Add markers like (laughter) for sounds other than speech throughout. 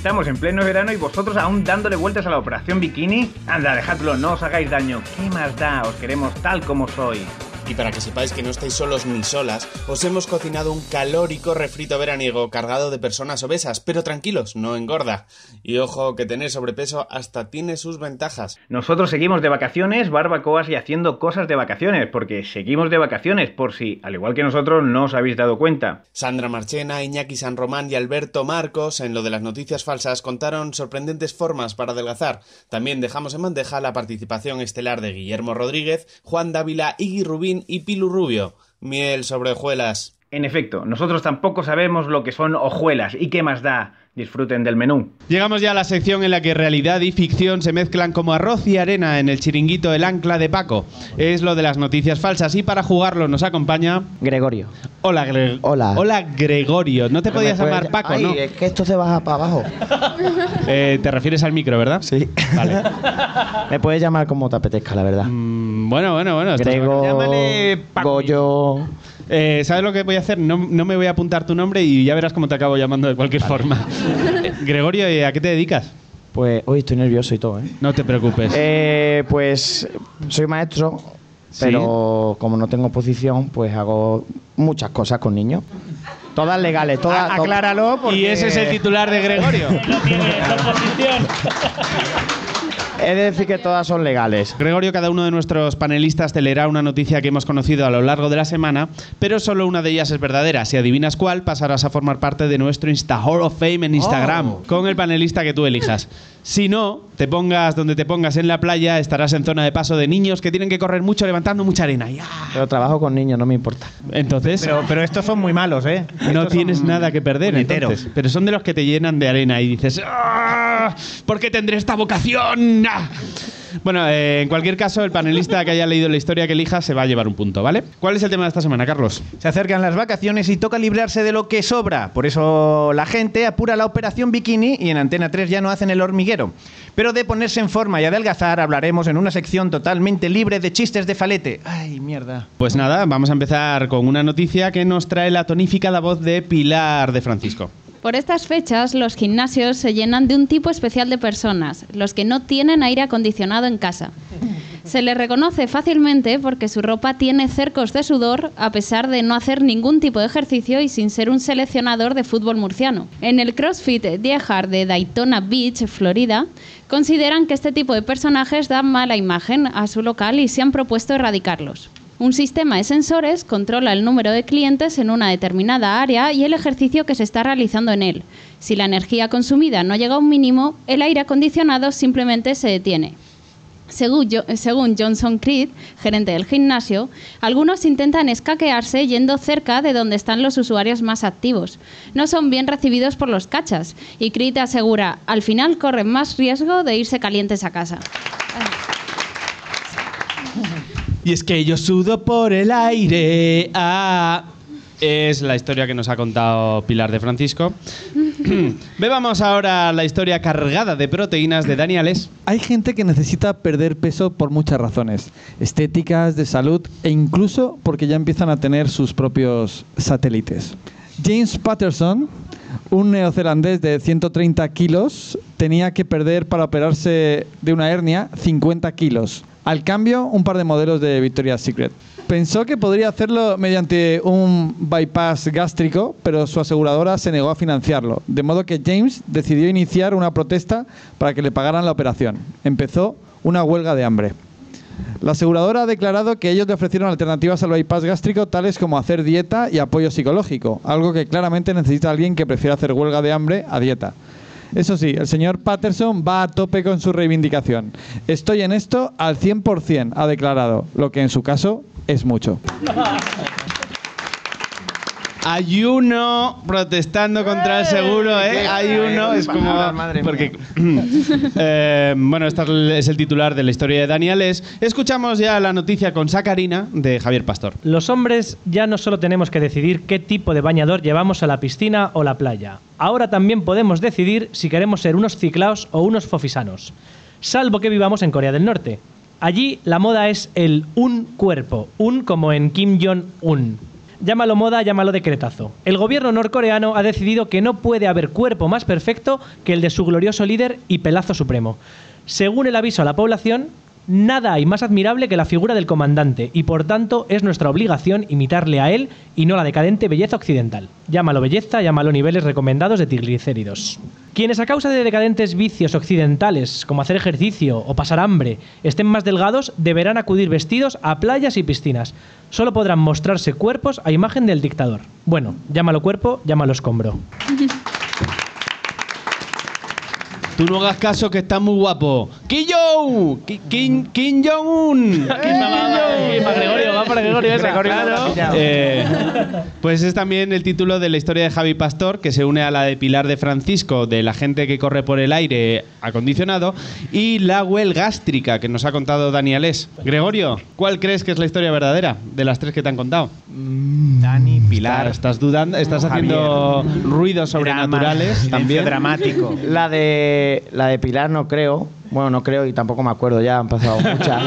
Estamos en pleno verano y vosotros aún dándole vueltas a la operación bikini. Anda, dejadlo, no os hagáis daño. ¿Qué más da? Os queremos tal como sois. Y para que sepáis que no estáis solos ni solas, os hemos cocinado un calórico refrito veraniego cargado de personas obesas, pero tranquilos, no engorda. Y ojo, que tener sobrepeso hasta tiene sus ventajas. Nosotros seguimos de vacaciones, barbacoas y haciendo cosas de vacaciones, porque seguimos de vacaciones, por si, al igual que nosotros, no os habéis dado cuenta. Sandra Marchena, Iñaki San Román y Alberto Marcos, en lo de las noticias falsas, contaron sorprendentes formas para adelgazar. También dejamos en bandeja la participación estelar de Guillermo Rodríguez, Juan Dávila, Iggy Rubín y Pilu Rubio. Miel sobre hojuelas. En efecto, nosotros tampoco sabemos lo que son hojuelas y qué más da. Disfruten del menú. Llegamos ya a la sección en la que realidad y ficción se mezclan como arroz y arena en el chiringuito El Ancla de Paco. Es lo de las noticias falsas y para jugarlo nos acompaña... Gregorio. Hola, Gre- Hola. Hola, Gregorio. No te Pero podías puedes- llamar Paco, Ay, ¿no? es que esto se baja para abajo. (laughs) Eh, te refieres al micro, ¿verdad? Sí. Vale. (laughs) Me puedes llamar como te apetezca, la verdad. Mm, bueno, bueno, bueno. Grego, Llámale Paco. Goyo... Eh, ¿Sabes lo que voy a hacer? No, no me voy a apuntar tu nombre y ya verás cómo te acabo llamando de cualquier forma. Eh, (laughs) Gregorio, ¿y ¿a qué te dedicas? Pues hoy estoy nervioso y todo, ¿eh? No te preocupes. Eh, pues soy maestro, Sí. pero como no tengo posición, pues hago muchas cosas con niños. Todas legales, todas... A- acláralo porque... Y ese es el titular de Gregorio. (laughs) (laughs) He de decir que todas son legales. Gregorio, cada uno de nuestros panelistas te leerá una noticia que hemos conocido a lo largo de la semana, pero solo una de ellas es verdadera. Si adivinas cuál, pasarás a formar parte de nuestro Insta Hall of Fame en Instagram, con el panelista que tú elijas. Si no, te pongas donde te pongas en la playa, estarás en zona de paso de niños que tienen que correr mucho levantando mucha arena. ¡Ya! Pero trabajo con niños, no me importa. Entonces, Pero, pero estos son muy malos, ¿eh? no Estos tienes nada que perder, entonces. Pero son de los que te llenan de arena y dices, "Ah, ¿por qué tendré esta vocación? Ah". Bueno, eh, en cualquier caso, el panelista que haya leído la historia que elija se va a llevar un punto, ¿vale? ¿Cuál es el tema de esta semana, Carlos? Se acercan las vacaciones y toca librarse de lo que sobra. Por eso la gente apura la operación bikini y en Antena 3 ya no hacen el hormiguero. Pero de ponerse en forma y adelgazar hablaremos en una sección totalmente libre de chistes de falete. Ay, mierda. Pues nada, vamos a empezar con una noticia que nos trae la tonificada voz de Pilar de Francisco. Por estas fechas, los gimnasios se llenan de un tipo especial de personas, los que no tienen aire acondicionado en casa. Se les reconoce fácilmente porque su ropa tiene cercos de sudor a pesar de no hacer ningún tipo de ejercicio y sin ser un seleccionador de fútbol murciano. En el CrossFit Diehard de Daytona Beach, Florida, consideran que este tipo de personajes dan mala imagen a su local y se han propuesto erradicarlos. Un sistema de sensores controla el número de clientes en una determinada área y el ejercicio que se está realizando en él. Si la energía consumida no llega a un mínimo, el aire acondicionado simplemente se detiene. Según, Jo- según Johnson Creed, gerente del gimnasio, algunos intentan escaquearse yendo cerca de donde están los usuarios más activos. No son bien recibidos por los cachas y Creed asegura, al final corren más riesgo de irse calientes a casa. (laughs) Y es que yo sudo por el aire. ah. Es la historia que nos ha contado Pilar de Francisco. (clears throat) Bebamos ahora la historia cargada de proteínas de Daniales. Hay gente que necesita perder peso por muchas razones, estéticas, de salud e incluso porque ya empiezan a tener sus propios satélites. James Patterson, un neozelandés de 130 kilos, tenía que perder para operarse de una hernia 50 kilos. Al cambio, un par de modelos de Victoria's Secret. Pensó que podría hacerlo mediante un bypass gástrico, pero su aseguradora se negó a financiarlo, de modo que James decidió iniciar una protesta para que le pagaran la operación. Empezó una huelga de hambre. La aseguradora ha declarado que ellos le ofrecieron alternativas al bypass gástrico tales como hacer dieta y apoyo psicológico, algo que claramente necesita alguien que prefiera hacer huelga de hambre a dieta. Eso sí, el señor Patterson va a tope con su reivindicación. Estoy en esto al 100%, ha declarado, lo que en su caso es mucho. Hay uno protestando contra el seguro, ¿eh? Hay uno, es como... Madre Porque, (clears throat) eh, bueno, este es el titular de la historia de Daniels. Escuchamos ya la noticia con Sacarina de Javier Pastor. Los hombres ya no solo tenemos que decidir qué tipo de bañador llevamos a la piscina o la playa. Ahora también podemos decidir si queremos ser unos ciclaos o unos fofisanos. Salvo que vivamos en Corea del Norte. Allí la moda es el un cuerpo, un como en Kim Jong-un. Llámalo moda, llámalo decretazo. El gobierno norcoreano ha decidido que no puede haber cuerpo más perfecto que el de su glorioso líder y pelazo supremo. Según el aviso a la población, nada hay más admirable que la figura del comandante y por tanto es nuestra obligación imitarle a él y no la decadente belleza occidental. Llámalo belleza, llámalo niveles recomendados de triglicéridos. Quienes a causa de decadentes vicios occidentales, como hacer ejercicio o pasar hambre, estén más delgados, deberán acudir vestidos a playas y piscinas. Solo podrán mostrarse cuerpos a imagen del dictador. Bueno, llámalo cuerpo, llámalo escombro. (laughs) Tú no hagas caso que está muy guapo. ¡Kim Jong! Ki- Kim, Kim Jong-un. (laughs) para Gregorio, va para Gregorio esa. Claro. Eh, pues es también el título de la historia de Javi Pastor, que se une a la de Pilar de Francisco, de la gente que corre por el aire acondicionado, y la huelga gástrica, que nos ha contado Danielés. Gregorio, ¿cuál crees que es la historia verdadera de las tres que te han contado? Dani, Pilar. Estás dudando, estás Javier. haciendo ruidos sobrenaturales Drama, también. dramático. La de, la de Pilar no creo. Bueno, no creo y tampoco me acuerdo ya, han pasado (laughs) muchas.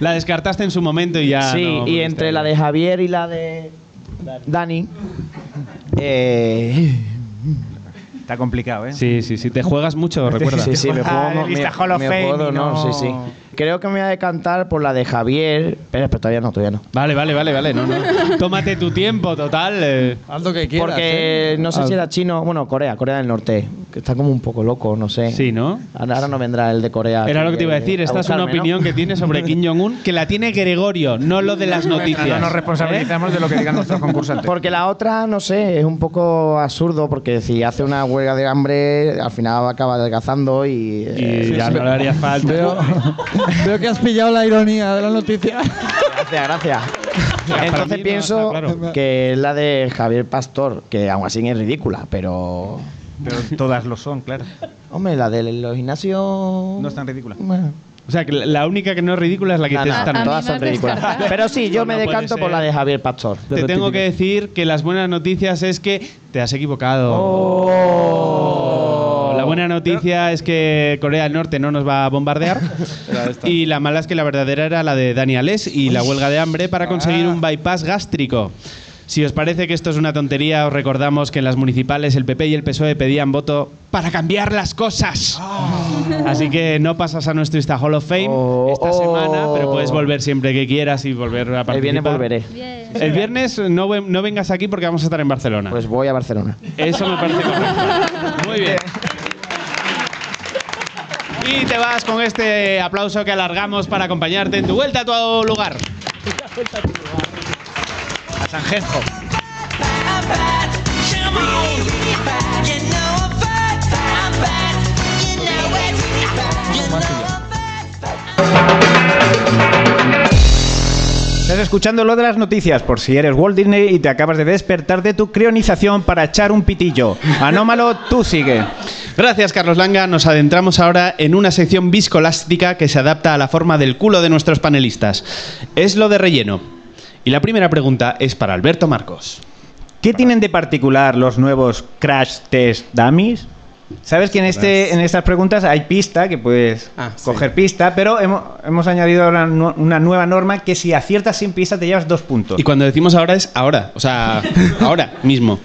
La descartaste en su momento y ya. sí, no y entre la de Javier y la de Dani. eh, Está complicado, ¿eh? Sí, sí, sí, te juegas mucho, (laughs) recuerda. Sí, sí, me (laughs) Ah, lista me- Hall of me no- sí, sí. Creo que me voy a decantar por la de Javier. Espera, pero todavía no, todavía no. Vale, vale, vale, vale. No, no. (laughs) Tómate tu tiempo, total. eh. Haz lo que quieras. Porque ¿eh? no sé Haz- si era chino, bueno, Corea, Corea del Norte, que está como un poco loco, no sé. Sí, ¿no? Ahora no vendrá el de Corea. Era lo que te iba a eh, decir. Esta es una opinión que tiene sobre Kim Jong-un, que la tiene Gregorio, no lo de las noticias. No nos responsabilizamos de lo que digan nuestros concursantes. Porque la otra, no sé, es un poco absurdo, porque si hace una huelga de hambre, al final acaba adelgazando y... eh, Y ya no le haría falta. Veo, (laughs) veo que has pillado la ironía de la noticia. Gracias, gracias. Entonces no pienso claro. que es la de Javier Pastor, que aún así es ridícula, pero... Pero todas lo son, claro. Hombre, la de los gimnasios... No es tan ridícula. Bueno. O sea, que la única que no es ridícula es la que No, te no, están. a todas son ridículas. Pero sí, yo No, me decanto por la de Javier Pastor. Te tengo que decir que las buenas noticias es que te has equivocado. Oh. La buena noticia es que Corea del Norte no nos va a bombardear. (laughs) y la mala es que la verdadera era la de Daniales y la huelga de hambre para conseguir un bypass gástrico. Si os parece que esto es una tontería, os recordamos que en las municipales el PP y el PSOE pedían voto para cambiar las cosas. Así que no pasas a nuestro Insta Hall of Fame Oh, esta oh. semana, pero puedes volver siempre que quieras y volver a participar. El viernes volveré. Bien. El viernes no, no vengas aquí porque vamos a estar en Barcelona. Pues voy a Barcelona. Eso me parece correcto. (laughs) Muy bien. Y te vas con este aplauso que alargamos para acompañarte en tu vuelta a tu lugar. A Sanjenjo. Estás escuchando lo de las noticias por si eres Walt Disney y te acabas de despertar de tu crionización para echar un pitillo. Anómalo, tú sigue. Gracias, Carlos Langa. Nos adentramos ahora en una sección viscolástica que se adapta a la forma del culo de nuestros panelistas. Es lo de relleno. Y la primera pregunta es para Alberto Marcos. ¿Qué tienen de particular los nuevos Crash Test Dummies? Sabes que en, este, en estas preguntas hay pista, que puedes Ah, sí. coger pista, pero hemos, hemos añadido ahora una nueva norma que si aciertas sin pista te llevas dos puntos. Y cuando decimos ahora es ahora. O sea, (laughs) ahora mismo.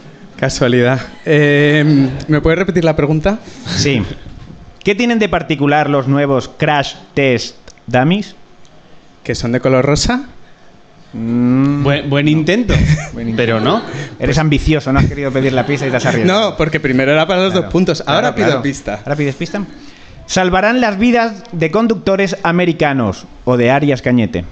Casualidad. Eh, ¿Me puedes repetir la pregunta? Sí. ¿Qué tienen de particular los nuevos Crash Test Dummies? ¿Que son de color rosa? Buen, (laughs) buen intento. Pero no. Eres ambicioso, no has querido pedir la pista y te has arriesgado. No, porque primero era para los Claro, dos puntos. claro, Ahora pido claro. pista. Ahora pides pista. Salvarán las vidas de conductores americanos o de Arias Cañete.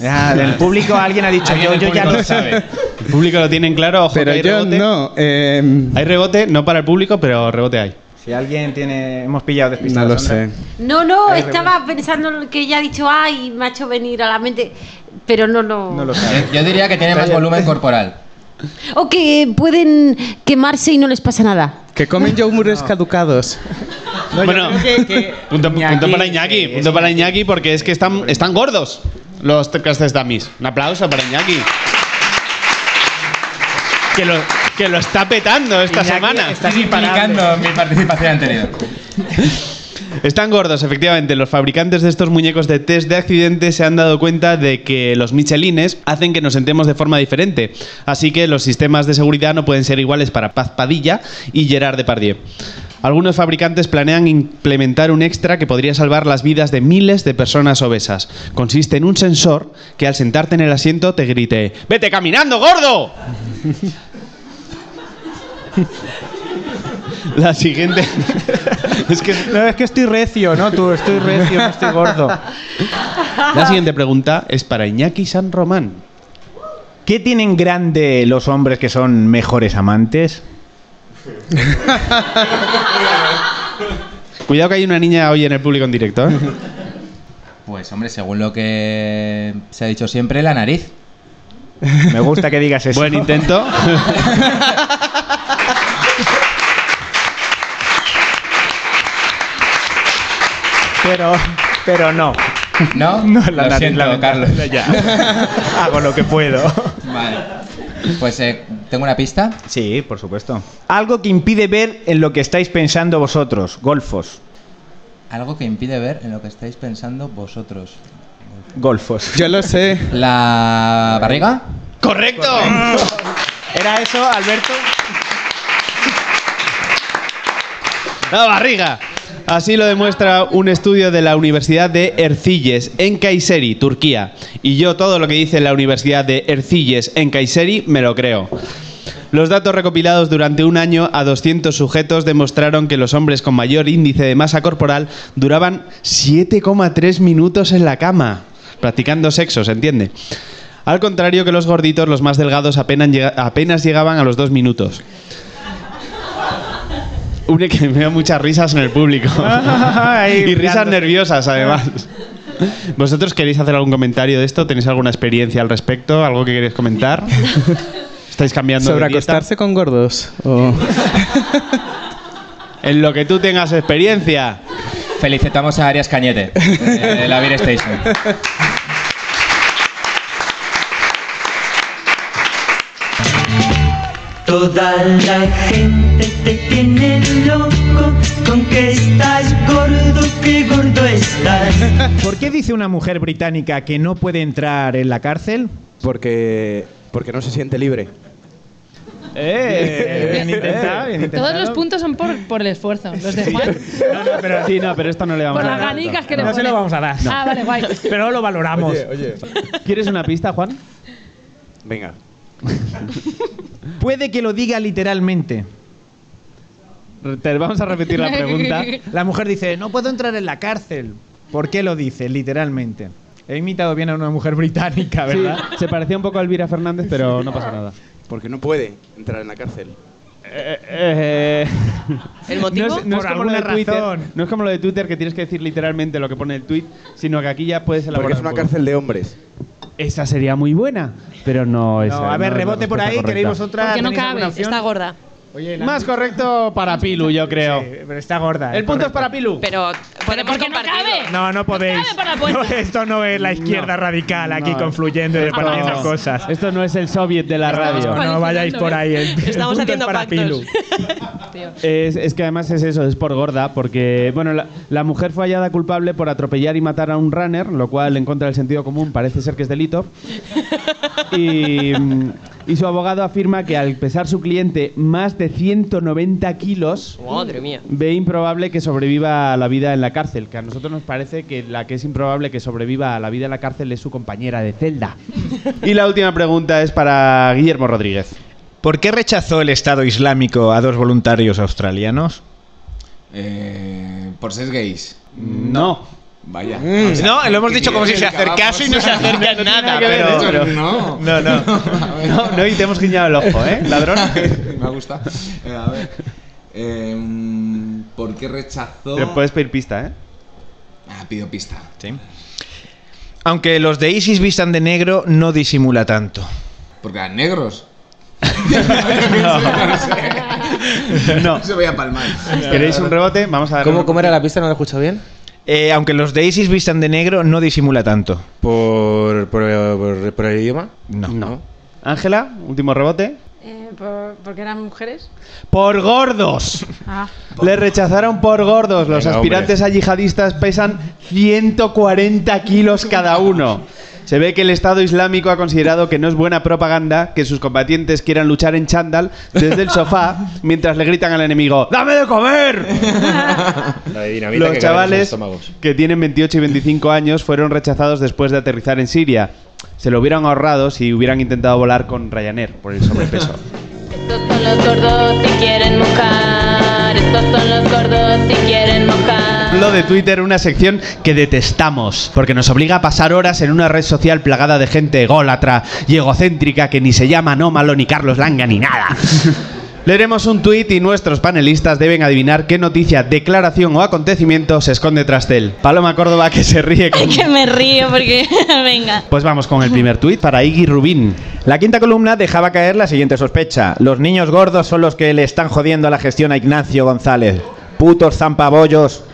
Ya, del público alguien ha dicho Alguien yo, yo ya lo sabe. El público lo tiene en claro. Ojo, Pero que hay yo rebote. no. eh, Hay rebote, no para el público, pero rebote hay. Si alguien tiene... Hemos pillado despistado. No lo Sandra. sé. No, no, estaba pensando en lo que ella ha dicho, ay, me ha hecho venir a la mente, pero no, no. No lo Yo, sé. yo diría que tiene más volumen corporal. O que pueden quemarse y no les pasa nada. Que comen (laughs) yogures caducados. bueno, punto, Iñaki, punto para Iñaki, punto para Iñaki porque es que están, están gordos los Castes Dummies. Un aplauso para Iñaki. Que lo, que lo está petando esta Iñaki semana. está implicando mi participación anterior. Están gordos, efectivamente. Los fabricantes de estos muñecos de test de accidentes se han dado cuenta de que los Michelines hacen que nos sentemos de forma diferente. Así que los sistemas de seguridad no pueden ser iguales para Paz Padilla y Gerard Depardieu. Algunos fabricantes planean implementar un extra que podría salvar las vidas de miles de personas obesas. Consiste en un sensor que al sentarte en el asiento te grite ¡Vete caminando, gordo! (laughs) La siguiente... (laughs) es que No, es que estoy recio, ¿no? Tú, estoy recio, no estoy gordo. La siguiente pregunta es para Iñaki San Román. ¿Qué tienen grande los hombres que son mejores amantes? (laughs) Cuidado que hay una niña hoy en el público en directo. ¿eh? Pues hombre, según lo que se ha dicho siempre, la nariz. Me gusta que digas eso. Buen intento. Pero, pero no. ¿No? No, lo la nariz, siento, la- Carlos. Ya. Hago lo que puedo. Vale. Pues eh, tengo una pista. Sí, por supuesto. Algo que impide ver en lo que estáis pensando vosotros, golfos. Algo que impide ver en lo que estáis pensando vosotros. Golfos. Yo lo sé. ¿La barriga? ¡Correcto! ¿Era eso, Alberto? La barriga. Así lo demuestra un estudio de la Universidad de Erciyes, en Kayseri, Turquía. Y yo todo lo que dice la Universidad de Erciyes, en Kayseri, me lo creo. Los datos recopilados durante un año a 200 sujetos demostraron que los hombres con mayor índice de masa corporal duraban 7,3 minutos en la cama, practicando sexo, ¿se entiende? Al contrario que los gorditos, los más delgados apenas llegaban a los dos minutos. Une que veo muchas risas en el público. (laughs) Ay, y risas nerviosas, además. ¿Vosotros queréis hacer algún comentario de esto? ¿Tenéis alguna experiencia al respecto? ¿Algo que queréis comentar? (laughs) ¿Estáis cambiando ¿Sobre de dieta? acostarse con gordos? O- (laughs) En lo que tú tengas experiencia. Felicitamos a Arias Cañete, de la Beer Station. Toda la gente te tiene loco con que estás gordo, que gordo estás. (laughs) ¿Por qué dice una mujer británica que no puede entrar en la cárcel? Porque, porque no se siente libre. Eh, (laughs) bien intentado, bien intentado. Todos los puntos son por, por el esfuerzo. Los de Juan, (laughs) pero, sí, no, pero esto no le vamos por a las dar. ganicas que le No se lo vamos a dar. Ah, vale, guay. Pero lo valoramos. Oye, oye. ¿Quieres una pista, Juan? Venga. (laughs) Puede que lo diga literalmente. Te vamos a repetir la pregunta. La mujer dice, no puedo entrar en la cárcel. ¿Por qué lo dice literalmente? He imitado bien a una mujer británica, ¿verdad? Sí, se parecía un poco a Elvira Fernández, pero no pasa nada. Porque no puede entrar en la cárcel. ¿El motivo? No es, no es Por como lo de Twitter, razón. no es como lo de Twitter que tienes que decir literalmente lo que pone el tweet, sino que aquí ya puedes elaborar Porque es una un cárcel de hombres. Esa sería muy buena, pero no es. No, a ver, rebote por ahí, queréis vosotras. Porque no ¿Tenéis cabe, está gorda. Oye, Más correcto para Pilu, yo creo. Sí, pero está gorda. El punto es para Pilu. Pero podemos ¿por qué no compartirlo. cabe? No, no podéis. cabe por la puerta. No, esto no es la izquierda radical aquí No. confluyendo y repartiendo cosas. Esto no es el soviet de la radio. No, no vayáis por ahí. El, el Estamos punto haciendo es para pactos. Pilu. (laughs) Es, es que además es eso, es por gorda, porque bueno, la, la mujer fue hallada culpable por atropellar y matar a un runner, lo cual en contra del sentido común parece ser que es delito. (laughs) Y, mm, y su abogado afirma que al pesar su cliente más de 190 kilos, Madre mía. ve improbable que sobreviva a la vida en la cárcel, que a nosotros nos parece que la que es improbable que sobreviva a la vida en la cárcel es su compañera de celda. y la última pregunta es para Guillermo Rodríguez. ¿Por qué rechazó el Estado Islámico a dos voluntarios australianos? Eh, por ser gays. No. Vaya. No, lo hemos dicho como si se acercase y no se (laughs) acerca en nada, pero... pero- no. No, no. (laughs) No, no, y te hemos guiñado el ojo, ¿eh, ladrón? (laughs) Me ha gustado. Eh, a ver. Eh, mm, ¿Por qué rechazó? Pero puedes pedir pista, ¿eh? Ah, pido pista. Sí. Aunque los de ISIS vistan de negro, no disimula tanto. Porque eran negros. No. Se voy a palmar. ¿Queréis un rebote? Vamos a dar ¿Cómo, cómo era la pista? ¿No la he escuchado bien? Eh, aunque los de ISIS vistan de negro, no disimula tanto. ¿Por, por, por- por el idioma? No. Ángela, último rebote. Eh, por- ¿Porque eran mujeres? Por gordos. Ah. Le rechazaron por gordos. Los Venga, aspirantes a yihadistas pesan 140 kilos cada uno. Se ve que el Estado Islámico ha considerado que no es buena propaganda que sus combatientes quieran luchar en chándal desde el sofá (laughs) mientras le gritan al enemigo ¡Dame de comer! (laughs) De Los que chavales los que tienen 28 y 25 años fueron rechazados después de aterrizar en Siria. Se lo hubieran ahorrado si hubieran intentado volar con Ryanair por el sobrepeso. (laughs) Estos son los gordos si quieren mojar. Estos son los gordos si quieren mojar. Lo de Twitter, una sección que detestamos, porque nos obliga a pasar horas en una red social plagada de gente ególatra y egocéntrica que ni se llama Anómalo, ni Carlos Langa, ni nada. (laughs) Leeremos un tuit y nuestros panelistas deben adivinar qué noticia, declaración o acontecimiento se esconde tras él. Paloma Córdoba que se ríe con... (laughs) que me río porque. (laughs) Venga. Pues vamos con el primer tuit para Iggy Rubín. La quinta columna dejaba caer la siguiente sospecha. Los niños gordos son los que le están jodiendo la gestión a Ignacio González. Putos zampabollos.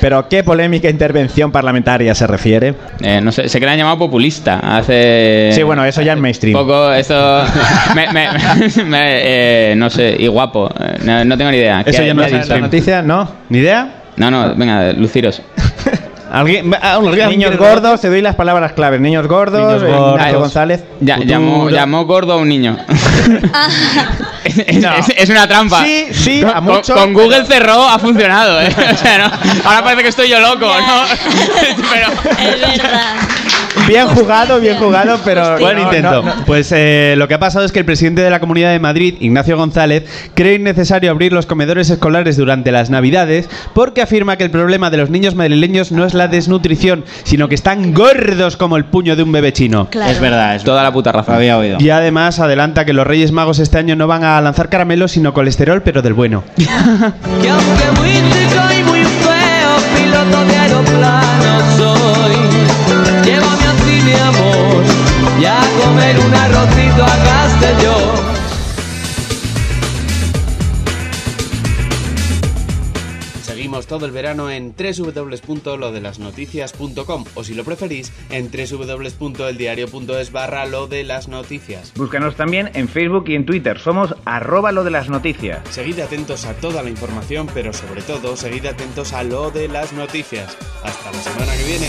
Pero ¿qué polémica intervención parlamentaria se refiere? Eh, no sé, sé que le han llamado populista hace... Sí, bueno, eso ya es mainstream. Poco, eso... (laughs) me- me- (laughs) me- eh, no sé, y guapo. Eh, No, no tengo ni idea. Eso ¿Qué- ya no es la noticia, ¿no? ¿Ni idea? No, no, venga, luciros. (laughs) ¿Alguien, alguien- Niños gordos, te doy las palabras claves. Niños gordos, Niños eh, gordos. Ignacio González. Ya, llamó, llamó gordo a un niño. (laughs) es, es- es una trampa. Sí, sí, a Con- mucho, Con, Google cerró ha funcionado, ¿eh? (laughs) O sea, no, ahora parece que estoy yo loco, ¿no? (laughs) Es verdad. Bien jugado, bien jugado, pero Buen intento. no, no. Pues eh, lo que ha pasado es que el presidente de la Comunidad de Madrid, Ignacio González, cree innecesario abrir los comedores escolares durante las Navidades porque afirma que el problema de los niños madrileños no es la desnutrición, sino que están gordos como el puño de un bebé chino. Claro. Es verdad, es Toda la puta razón. Había oído. Y además adelanta que los Reyes Magos este año no van a lanzar caramelos, sino colesterol, pero del bueno. (laughs) Amor, y a comer un arrocito a Castellón. Seguimos todo el verano en www.lodelasnoticias.com o si lo preferís en www.eldiario.es barra lo de las noticias. Búscanos también en Facebook y en Twitter. Somos arroba lo de las noticias. Seguid atentos a toda la información, pero sobre todo seguid atentos a lo de las noticias. Hasta la semana que viene.